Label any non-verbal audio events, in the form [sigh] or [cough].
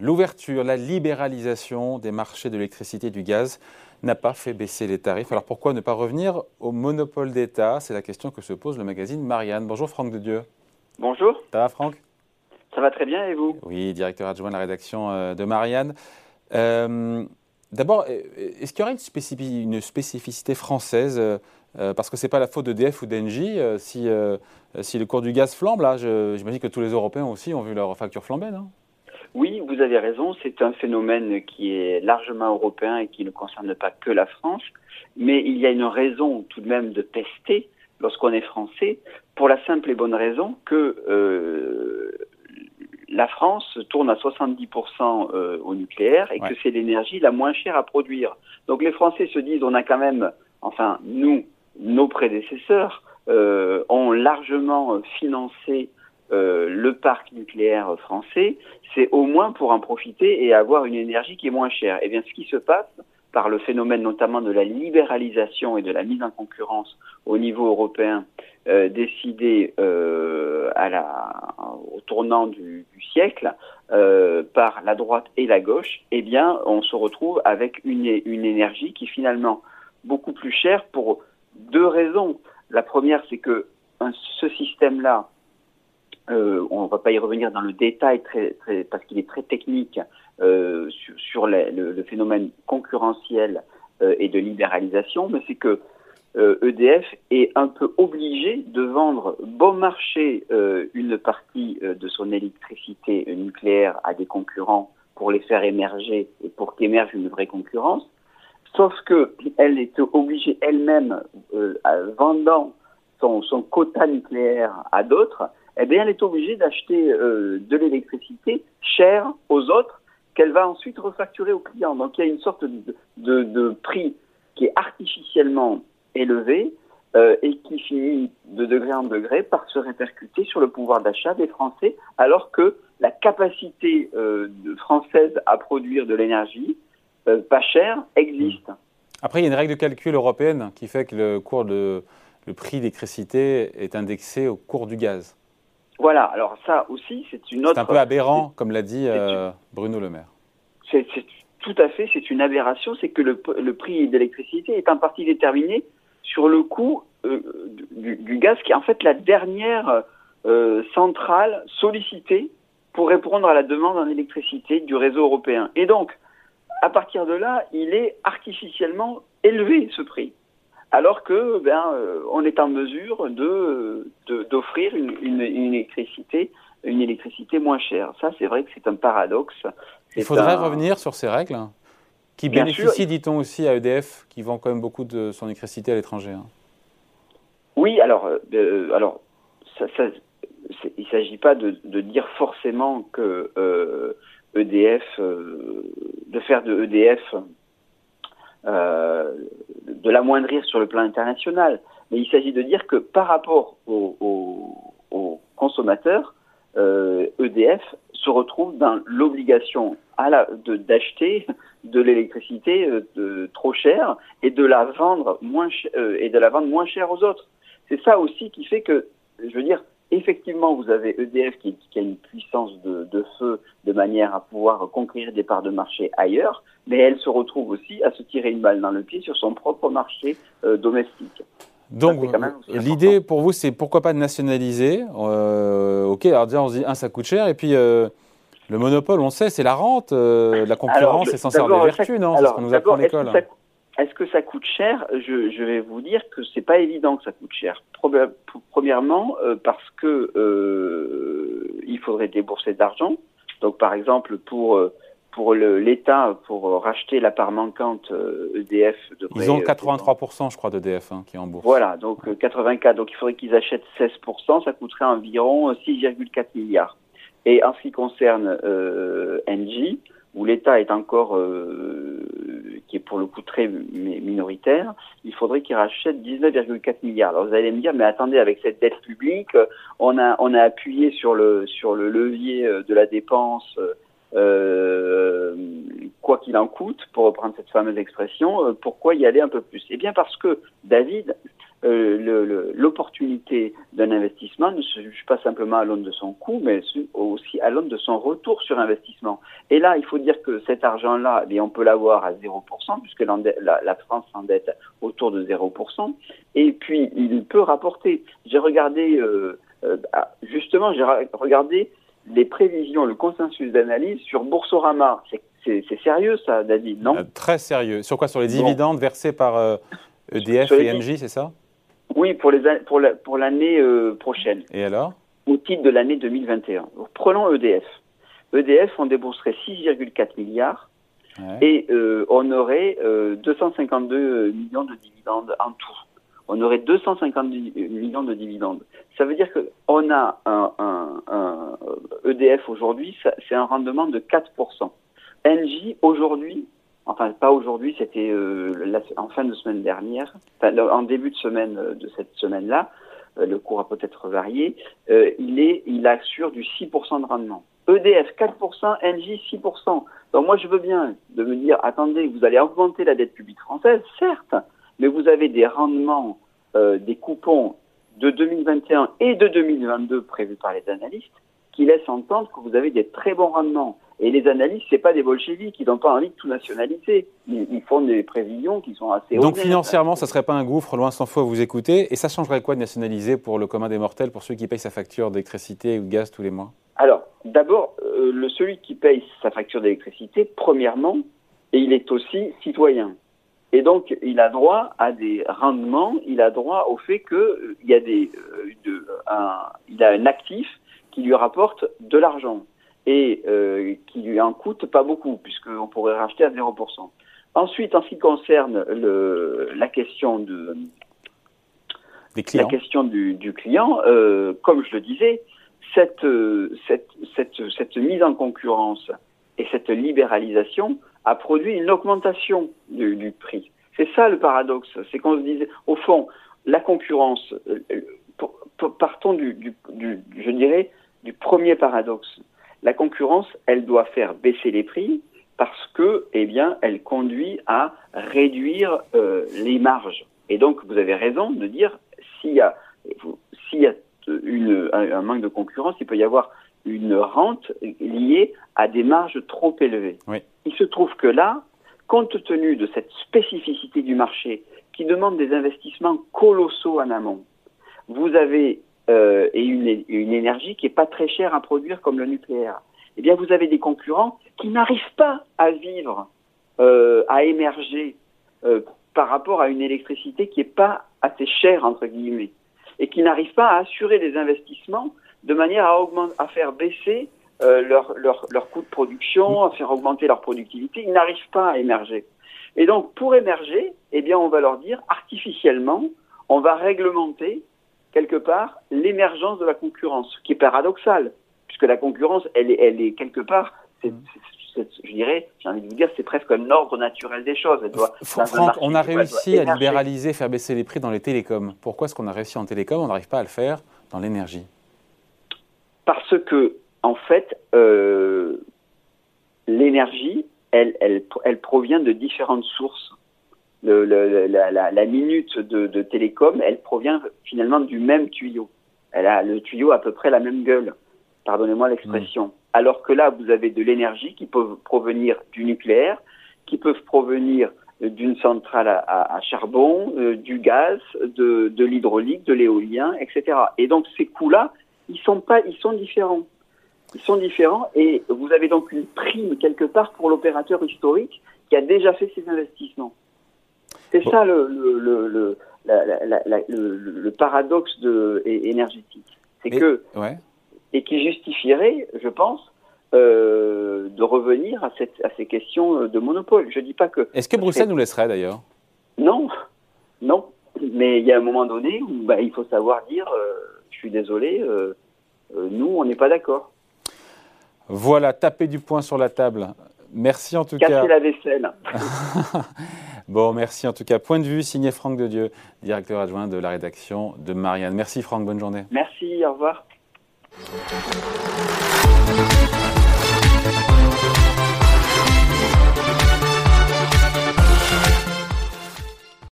l'ouverture, la libéralisation des marchés de l'électricité et du gaz n'a pas fait baisser les tarifs. Alors pourquoi ne pas revenir au monopole d'État? C'est la question que se pose le magazine Marianne. Bonjour Franck de Dieu. Bonjour. Ça va Franck? Ça va très bien et vous? Oui, directeur adjoint de la rédaction euh, de Marianne. Euh, d'abord, est-ce qu'il y aurait une, spécificité française euh, Parce que ce n'est pas la faute d'EDF ou d'Engie si, si le cours du gaz flambe? Là, j'imagine que tous les Européens aussi ont vu leur facture flamber, non? Oui, vous avez raison, c'est un phénomène qui est largement européen et qui ne concerne pas que la France, mais il y a une raison tout de même de tester lorsqu'on est français, pour la simple et bonne raison que euh, la France tourne à 70% euh, au nucléaire et que c'est l'énergie la moins chère à produire. Donc les Français se disent, on a quand même, enfin nous, nos prédécesseurs, euh, ont largement financé euh, le parc nucléaire français, c'est au moins pour en profiter et avoir une énergie qui est moins chère. Et eh bien, ce qui se passe par le phénomène notamment de la libéralisation et de la mise en concurrence au niveau européen euh, décidé euh, au tournant du, siècle euh, par la droite et la gauche, eh bien, on se retrouve avec une, énergie qui finalement beaucoup plus chère pour deux raisons. La première, c'est que ce système-là euh, on ne va pas y revenir dans le détail parce qu'il est très technique euh, sur, le, phénomène concurrentiel euh, et de libéralisation, mais c'est que EDF e est un peu obligé de vendre bon marché une partie de son électricité nucléaire à des concurrents pour les faire émerger et pour qu'émerge une vraie concurrence. Sauf que elle est obligée elle-même, vendant son, son, quota nucléaire à d'autres, eh elle est obligée d'acheter euh, de l'électricité chère aux autres qu'elle va ensuite refacturer aux clients. Donc, il y a une sorte de, prix qui est artificiellement élevé euh, et qui finit de degré en degré par se répercuter sur le pouvoir d'achat des Français, alors que la capacité euh, française à produire de l'énergie pas chère existe. Après, il y a une règle de calcul européenne qui fait que le cours de le prix d'électricité est indexé au cours du gaz. Voilà, alors ça aussi, c'est une autre. C'est un peu aberrant, comme l'a dit euh, Bruno Le Maire. C'est tout à fait, c'est une aberration, c'est que le, le prix d'électricité est en partie déterminé sur le coût euh, du, du, gaz, qui est en fait la dernière euh, centrale sollicitée pour répondre à la demande en électricité du réseau européen. Et donc, à partir de là, il est artificiellement élevé ce prix alors que ben euh, on est en mesure de d'offrir une, une, une, électricité une électricité moins chère. Ça, c'est vrai que c'est un paradoxe. Il faudrait revenir sur ces règles hein, qui bénéficient, dit-on aussi, à EDF, qui vend quand même beaucoup de son électricité à l'étranger. Hein. Oui, alors, euh, alors, ça, ça, il ne s'agit pas de, de, dire forcément que euh, EDF, euh, de faire de EDF euh, de l'amoindrir sur le plan international. Mais il s'agit de dire que par rapport aux, consommateurs, euh, EDF se retrouve dans l'obligation d'acheter de, l'électricité euh, trop chère et de la vendre moins euh, et de la vendre moins cher aux autres. C'est ça aussi qui fait que, je veux dire, effectivement, vous avez EDF qui, qui a une puissance de, de, feu de manière à pouvoir conquérir des parts de marché ailleurs, mais elle se retrouve aussi à se tirer une balle dans le pied sur son propre marché euh, domestique. Donc, l'idée pour vous, c'est pourquoi pas de nationaliser euh, Ok, alors déjà, on se dit, un, ça coûte cher, et puis euh, le monopole, on sait, c'est la rente, euh, la concurrence est censée avoir des vertus, non? C'est ce qu'on nous apprend à l'école. Est-ce que ça coûte cher? Je, je, vais vous dire que c'est pas évident que ça coûte cher. Premièrement, euh, parce que euh, il faudrait débourser de l'argent. Donc, par exemple, pour euh, pour l'État, pour racheter la part manquante EDF. De ils ont 83%, je crois, d'EDF hein, qui est en bourse. Voilà, donc 84. Donc, il faudrait qu'ils achètent 16%. Ça coûterait environ 6,4 milliards. Et en ce qui concerne Engie, où l'État est encore pour le coup très minoritaire, il faudrait qu'il rachète 19,4 milliards. Alors vous allez me dire, mais attendez, avec cette dette publique, on a, on a appuyé sur le, sur le levier euh, de la dépense euh, quoi qu'il en coûte, pour reprendre cette fameuse expression, pourquoi y aller un peu plus? Eh bien parce que David euh, l'opportunité d'un investissement ne se juge pas simplement à l'aune de son coût, mais aussi à l'aune de son retour sur investissement. Et là, il faut dire que cet argent-là, eh on peut l'avoir à 0%, puisque la, la France s'endette autour de 0%, et puis il peut rapporter. J'ai regardé, euh, euh, ah, justement, j'ai regardé les prévisions, le consensus d'analyse sur Boursorama. C'est sérieux ça, David, non? Très sérieux. Sur quoi? Sur les dividendes versés par EDF e et Engie, c'est ça? Oui, pour les pour la, pour l'année euh, prochaine. Et alors? Au titre de l'année 2021. prenons EDF. EDF, on débourserait 6,4 milliards et euh, on aurait 252 euh, millions de dividendes en tout. On aurait 252 millions de dividendes. Ça veut dire que on a un, un, un EDF aujourd'hui, c'est un rendement de 4%. Engie aujourd'hui enfin pas aujourd'hui, c'était euh, en fin de semaine dernière, en début de semaine euh, de cette semaine-là, euh, le cours a peut-être varié, il, est, il assure du 6% de rendement. EDF 4%, Engie 6%. Donc moi je veux bien de me dire, attendez, vous allez augmenter la dette publique française, certes, mais vous avez des rendements, des coupons de 2021 et de 2022 prévus par les analystes qui laissent entendre que vous avez des très bons rendements. Et les analystes, c'est pas des bolcheviks, ils n'ont pas envie de tout nationaliser. Ils, font des prévisions qui sont assez Donc financièrement, ça serait pas un gouffre, loin s'en faut vous écouter. Et ça changerait quoi de nationaliser pour le commun des mortels, pour ceux qui payent sa facture d'électricité ou de gaz tous les mois? Alors, d'abord, euh, le celui qui paye sa facture d'électricité, premièrement, et il est aussi citoyen. Et donc, il a droit à des rendements, il a droit au fait qu'il euh, y a des, euh, de, un, il a un actif qui lui rapporte de l'argent et euh, qui lui en coûte pas beaucoup, puisqu'on pourrait racheter à 0%. Ensuite, en ce qui concerne le, la question de la question du, du client, euh, comme je le disais, cette, cette, cette, cette, mise en concurrence et cette libéralisation a produit une augmentation du, du prix. C'est ça le paradoxe, c'est qu'on se disait, au fond, la concurrence, euh, partons du, du, je dirais, du premier paradoxe la concurrence, elle doit faire baisser les prix parce que, eh bien, elle conduit à réduire euh, les marges. Et donc, vous avez raison de dire s'il y a, s'il y a une, un, manque de concurrence, il peut y avoir une rente liée à des marges trop élevées. Il se trouve que là, compte tenu de cette spécificité du marché qui demande des investissements colossaux en amont, vous avez euh, et une, une, énergie qui n'est pas très chère à produire comme le nucléaire, eh bien vous avez des concurrents qui n'arrivent pas à vivre, euh, à émerger euh, par rapport à une électricité qui n'est pas assez chère, entre guillemets, et qui n'arrivent pas à assurer des investissements de manière à, faire baisser leur, leur, leur coût de production, à faire augmenter leur productivité. Ils n'arrivent pas à émerger. Et donc, pour émerger, eh bien, on va leur dire artificiellement, on va réglementer quelque part l'émergence de la concurrence, qui est paradoxale, puisque la concurrence, elle est, elle est quelque part, c'est, je dirais, j'ai envie de vous dire, c'est presque un ordre naturel des choses. Franck, on a réussi à libéraliser, faire baisser les prix dans les télécoms. Pourquoi est-ce qu'on a réussi en télécom, on n'arrive pas à le faire dans l'énergie? Parce que, en fait, euh, l'énergie, elle, elle, elle provient de différentes sources le, la, la, la, minute de, de, télécom, elle provient finalement du même tuyau. Elle a le tuyau à peu près la même gueule. Pardonnez-moi l'expression. Mm. Alors que là, vous avez de l'énergie qui peut provenir du nucléaire, qui peuvent provenir d'une centrale à, à, charbon, euh, du gaz, de, de l'hydraulique, de l'éolien, etc. Et donc ces coûts-là, ils sont pas, ils sont différents. Ils sont différents et vous avez donc une prime quelque part pour l'opérateur historique qui a déjà fait ses investissements. C'est ça le, le, le, le, paradoxe de, énergétique. C'est que, et qui justifierait, je pense, euh, de revenir à, cette, à ces questions de monopole. Je dis pas que. Est-ce que Bruxelles nous laisserait d'ailleurs? Non, non. Mais il y a un moment donné où bah, il faut savoir dire euh, je suis désolé, euh, nous, on n'est pas d'accord. Voilà, taper du poing sur la table. Merci en tout cas. Casser la vaisselle. [laughs] bon, merci en tout cas. Point de vue signé Franck de Dieu, directeur adjoint de la rédaction de Marianne. Merci Franck, bonne journée. Merci, au revoir.